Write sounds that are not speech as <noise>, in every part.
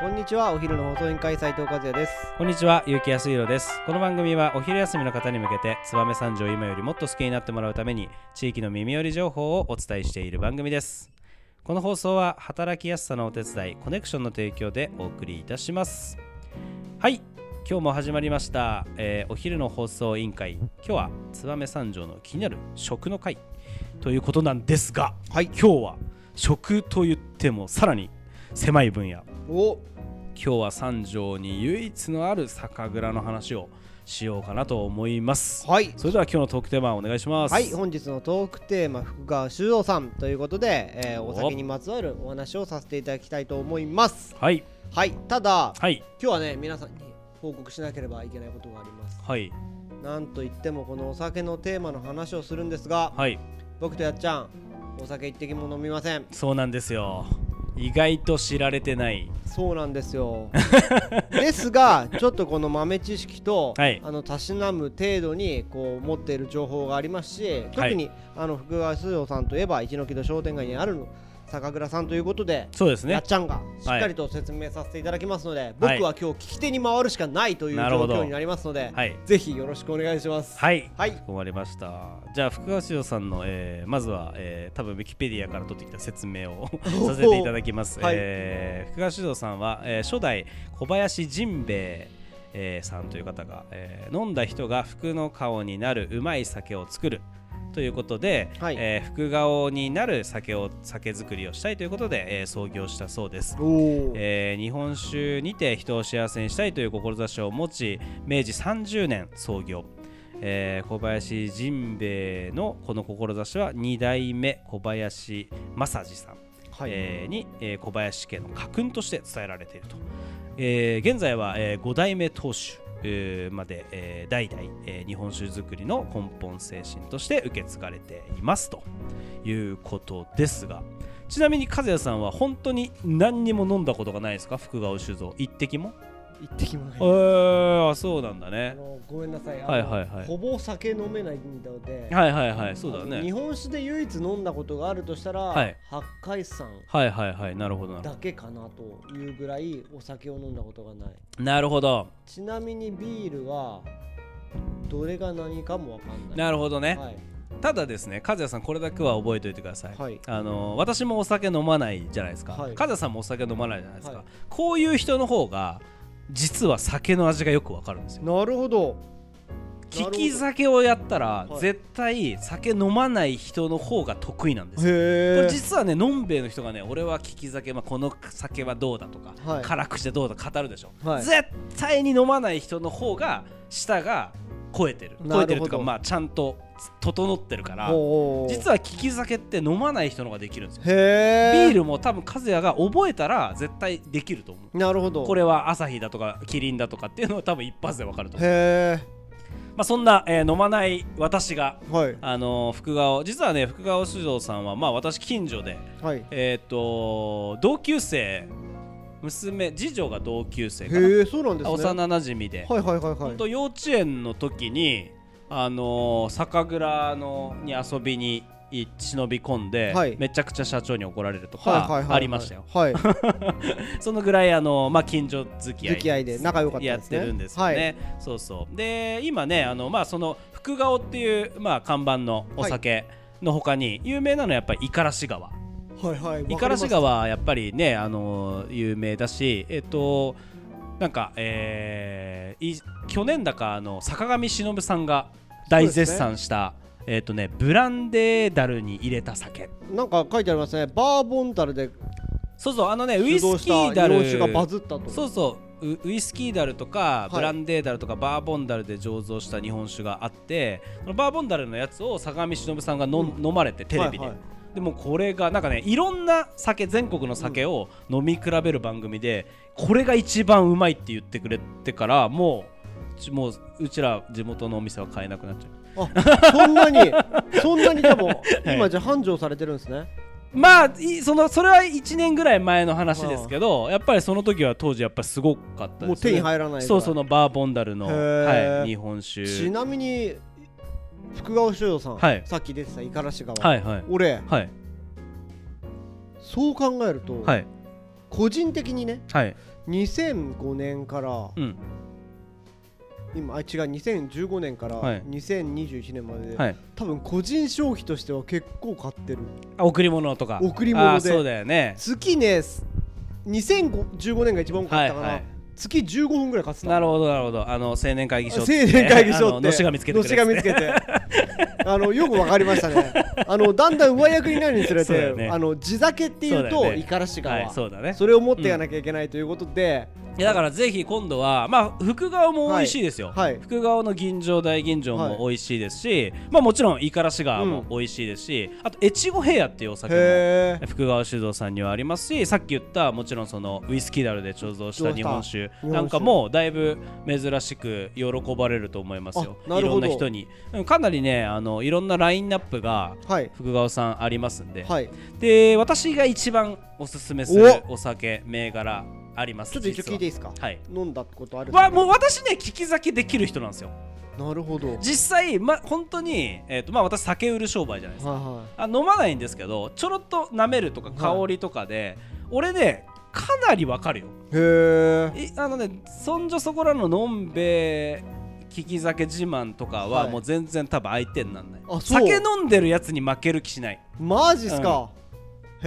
こんにちはお昼の放送委員会斉藤和也ですこんにちは、結城康弘です。この番組はお昼休みの方に向けて、燕三条を今よりもっと好きになってもらうために、地域の耳寄り情報をお伝えしている番組です。この放送は、働きやすさのお手伝い、コネクションの提供でお送りいたします。はい、今日も始まりました、えーお昼の放送委員会。今日は、燕三条の気になる食の会ということなんですが、はい今日は食と言ってもさらに狭い分野。お。今日は三条に唯一のある酒蔵の話をしようかなと思います。はい。それでは今日のトークテーマお願いします。はい本日のトークテーマ福川修造さんということで、えーお。お酒にまつわるお話をさせていただきたいと思います。はい。はいただはい。今日はね皆さんに報告しなければいけないことがあります。はい。なんといってもこのお酒のテーマの話をするんですがはい。僕とやっちゃんお酒一滴も飲みません。そうなんですよ意外と知られてない。そうなんですよ。<laughs> ですがちょっとこの豆知識と、はい。あのたしなむ程度にこう持っている情報がありますし特に、あの福川水道さんといえば一ノ木戸商店街にある酒蔵さんということで、そうですね。やっちゃんがしっかりと説明させていただきますので、僕は今日聞き手に回るしかないという状況になりますので、はい。ぜひよろしくお願いします。はい。はい。かしこまりました。じゃあ福川潮さんの、えーまずは、えー多分ウィキペディアから取ってきた説明を <laughs> させていただきます、はい。えー福川潮さんは、えー初代小林甚兵衛えーさんという方が、えー飲んだ人が福の顔になるうまい酒を作るということで、はい。えー福顔になる酒を酒造りをしたいということで、えー創業したそうです。えー日本酒にて人を幸せにしたいという志を持ち明治30年創業、えー小林甚兵衛のこの志は2代目小林正治さん、はい。えーに、えー小林家の家訓として伝えられていると、えー現在は、え5代目当主えーまで、えー代々、えー日本酒造りの根本精神として受け継がれていますということですがちなみに和也さんは本当に何にも飲んだことがないですか？福川酒造。一滴も？一滴もないえー、あそうなんだあねのごめんなさい。はいはいはい。ほぼ酒飲めないので、はいはいはいそうだあの日ね本酒で唯一飲んだことがあるとしたら、はい。八海山はいはいはいなるほどだけかなというぐらいお酒を飲んだことがない。どなるほど。ちなみにビールはどれが何かもわかんない。なるほどね、はい。ただですね和也さんこれだけは覚えておいてください、はい。あの私もお酒飲まないじゃないですか、はい。和也さんもお酒飲まないじゃないですか、はい。こういう人の方が実は酒の味がよくわかるんですよ。なるほど。利き酒をやったらはい。絶対酒飲まない人の方が得意なんですよ。こへれ実はねのんべえの人がね俺は利き酒、まあ、この酒はどうだとか、はい。辛くしてどうだ語るでしょ、はい。絶対に飲まない人の方が舌が超えてる。超えてるというかまあちゃんと整ってるから実はは利き酒って飲まない人の方ができるんですよ。ビールも多分和也が覚えたら絶対できると思う。なるほど。これは朝日だとかキリンだとかっていうのは多分一発でわかると思う。へまあそんな、えー飲まない私がえはい。あのー福川実はね福川酒造さんはまあ私近所ではい。えっ、と同級生娘次女が同級生かな。へえそうなんですね。幼なじみで、はいはいはいはい。本当幼稚園の時にあのー酒蔵のに遊びにい忍び込んで、はい。めちゃくちゃ社長に怒られるとはいはいはいはい。かありましたよ、はい。<laughs> そのぐらいあのまあ近所付き合い付き合いで仲良かったやっですね。てるんですよね、そうそう。で今ねあのまあその福顔っていうまあ看板のお酒の他に有名なのはやっぱり五十嵐川はいはい五十嵐川はやっぱりねあの有名だしえっとなんかえーい去年だかあの坂上忍さんが大絶賛した、えっとねブランデーダルに入れた酒。なんか書いてありますね。バーボンダルでそうそうあのねウイスキーダル日本酒がバズったと。そうそうウウイスキーダルとかい。ブランデーダルとかバーボンダルで醸造した日本酒があってバーボンダルのやつを坂上忍さんがの、うん。飲まれてテレビで、はいはいでもこれがなんかねいろんな酒全国の酒を飲み比べる番組で、これが一番うまいって言ってくれてからもうちもううちら地元のお店は買えなくなっちゃう。あそんなに？<laughs> そんなにでも今じゃあ繁盛されてるんですね？まあいそのそれは1年ぐらい前の話ですけどやっぱりその時は当時やっぱりすごかったです、ね、もう手に入らないそうそのバーボンダルの、はい、日本酒。ちなみに福川修道さん、はい。さっき出てた五十嵐川、はいはい。俺はい。そう考えると、はい。個人的にねはい。2005年からうん。今あ違う2015年からはい。2021年までで、はい。多分個人消費としては結構買ってる。あ贈り物とか。贈り物で。そうだよね。月ね2015年が一番多かったかな、はいはい月15分ぐらい買ってたなるほどなるほど。あの青年会議所青年会議所って。あののしが見つけてのしが見つけて。あのよくわかりましたね。あのだんだん上役になるにつれて、あの地酒っていうと五十嵐川、はいそうだね。それを持っていかなきゃいけないということで、いやだからぜひ今度はまあ福川も美味しいですよ、はい。福川の吟醸大吟醸はい。も美味しいですし、まあもちろん五十嵐川も美味しいですし、あと越後平野っていうお酒も福川酒造さんにはありますしさっき言ったもちろんそのウイスキーダルで貯蔵した日本酒なんかもだいぶ珍しく喜ばれると思いますよ。いろあなるほど。んな人に。うんかなりねあのいろんなラインナップがはい。福川さんありますんで、はい。で私が一番おすすめするお酒銘柄ありますちょっと一応聞いていいですか？はい。飲んだことある？わもう私ね聞き酒できる人なんですよ。なるほど。はい実際ま本当にえっ、とまあ私酒売る商売じゃないですか。はあ飲まないんですけどちょろっと舐めるとか香りとかで、俺ねかなりわかるよ。いへえいあのねそんじょそこらののんべえ利き酒自慢とかははい。もう全然多分相手になんない、あそう。酒飲んでるやつに負ける気しない。マジっすか、へえ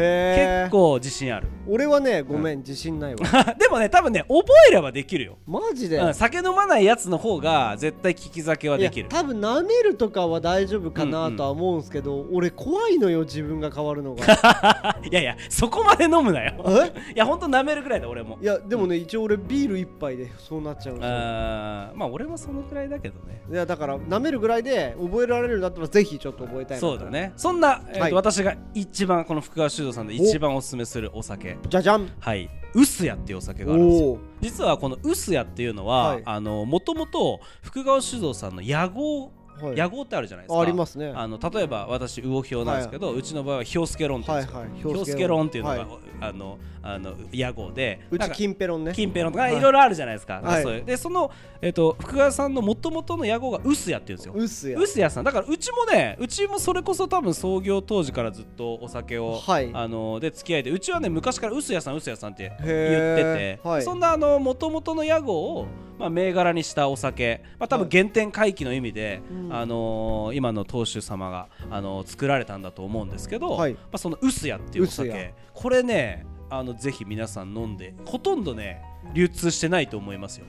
結構自信ある。俺はねごめん、自信ないわ。<laughs> でもね多分ね覚えればできるよ、マジで、うん、酒飲まないやつの方が絶対利き酒はいでやきる。多分舐めるとかは大丈夫かなとは思うんですけど、俺怖いのよ自分が変わるのが。<laughs> いやいやそこまで飲むなよ。え？<laughs> いやほんと舐めるくらいだ俺も。いやでもね、一応俺ビール一杯でそうなっちゃう。ん。ですよあーまあ俺もそのくらいだけどね。いやだから舐めるぐらいで覚えられるんだったらぜひちょっと覚えたいそうだね。そんな、えーとはい。私が一番この福川修道さんで一番おすすめするお酒。じゃじゃん。はい。臼谷っていうお酒があるんですよ。実はこの臼谷っていうのは、もともと福川酒造さんの屋号はい。屋号ってあるじゃないですか。あありますね。あの例えば私魚氷なんですけど、うちの場合は氷助論って言うんですよ、氷助論。っていうのが、はい。あのあの屋号でうち金ペロンね。金ペロンとかはい。いろいろあるじゃないですか、はい。そうでその、えっと福川さんのもともとの屋号が臼谷っていうんですよ。うっすや臼谷さん。だからうちもねうちもそれこそ多分創業当時からずっとお酒を、はい。あので付き合いでうちはね昔から臼谷さん臼谷さんって言っててそんなあの元々の屋号を、まあ、銘柄にしたお酒、まあ、多分原点回帰の意味で、うん。あのー今の当主様が、あのー作られたんだと思うんですけど、はい。まあ、その臼谷っていうお酒。これねあのぜひ皆さん飲んでほとんどね流通してないと思いますよ。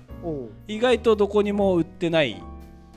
意外とどこにも売ってない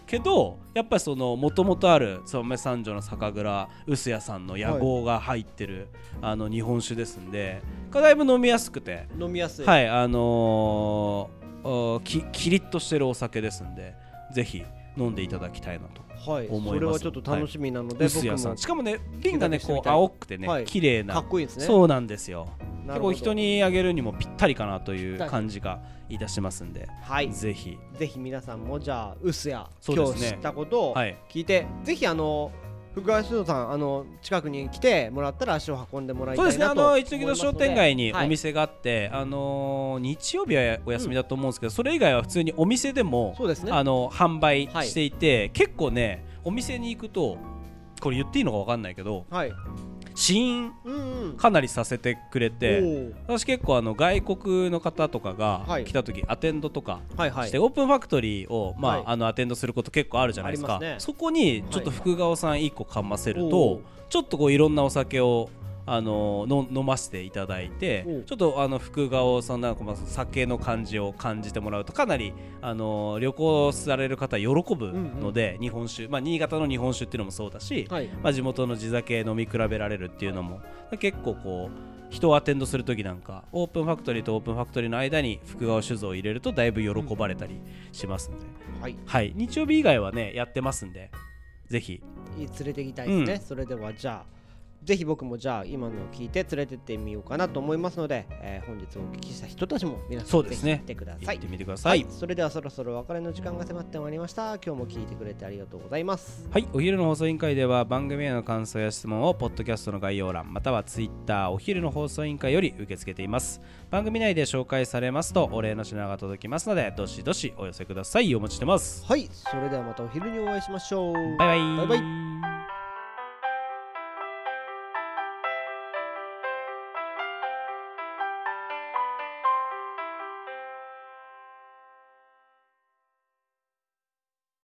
けどやっぱりそのもともとある燕三条の酒蔵臼谷さんの屋号が入ってる、あの日本酒ですんでだいぶ飲みやすくて。飲みやすい。はいあのー、あきキリッとしてるお酒ですんでぜひ飲んでいただきたいなとはい思います。それはちょっと楽しみなので、臼谷僕もさん。しかもね瓶がねこう青くてね、はい。綺麗な。かっこいいですね。そうなんですよ。結構人にあげるにもぴったりかなという感じがいたしますんで、はい。ぜひ。ぜひ皆さんもじゃあ薄谷、そうですね。今日知ったことをはい。聞いて、ぜひあの福川酒造さんあの近くに来てもらったら足を運んでもらいたそうですね、あの一ノ木戸商店街にはいお店があって、あのー日曜日はお休みだと思うんですけど、それ以外は普通にお店でも、そうですね。あの販売はいしていて、結構ね、お店に行くと、これ言っていいのか分かんないけど、はい試飲うんうん。かなりさせてくれて、おー私結構あの外国の方とかがはい。来た時、アテンドとかはいはい。して、オープンファクトリーを、まあはい。あのアテンドすること結構あるじゃないですか。ね。そこにちょっと福川さん1個かませると、ちょっとこういろんなお酒をあのの飲ませていただいてちょっとあの福川さんなんかまあ酒の感じを感じてもらうとかなりあの旅行される方喜ぶので、日本酒、まあ、新潟の日本酒っていうのもそうだし、はい。まあ、地元の地酒飲み比べられるっていうのも結構こう人をアテンドする時なんかオープンファクトリーとオープンファクトリーの間に福川酒造を入れるとだいぶ喜ばれたりしますんで、はい。はい、日曜日以外はねやってますんでぜひ。連れて行きたいですね、うん。それではじゃあぜひ僕もじゃあ今のを聞いて連れてってみようかなと思いますので、えー本日お聞きした人たちも皆さんぜひそうですね。来てください。行ってみてくださはいい、それではそろそろお別れの時間が迫ってまいりました。今日も聞いてくれてありがとうございます。はい、お昼の放送委員会では番組への感想や質問をポッドキャストの概要欄またはツイッターお昼の放送委員会より受け付けています。番組内で紹介されますとお礼の品が届きますのでどしどしお寄せください。お待ちしてます。はい。それではまたお昼にお会いしましょう。バイバイ。バイバイ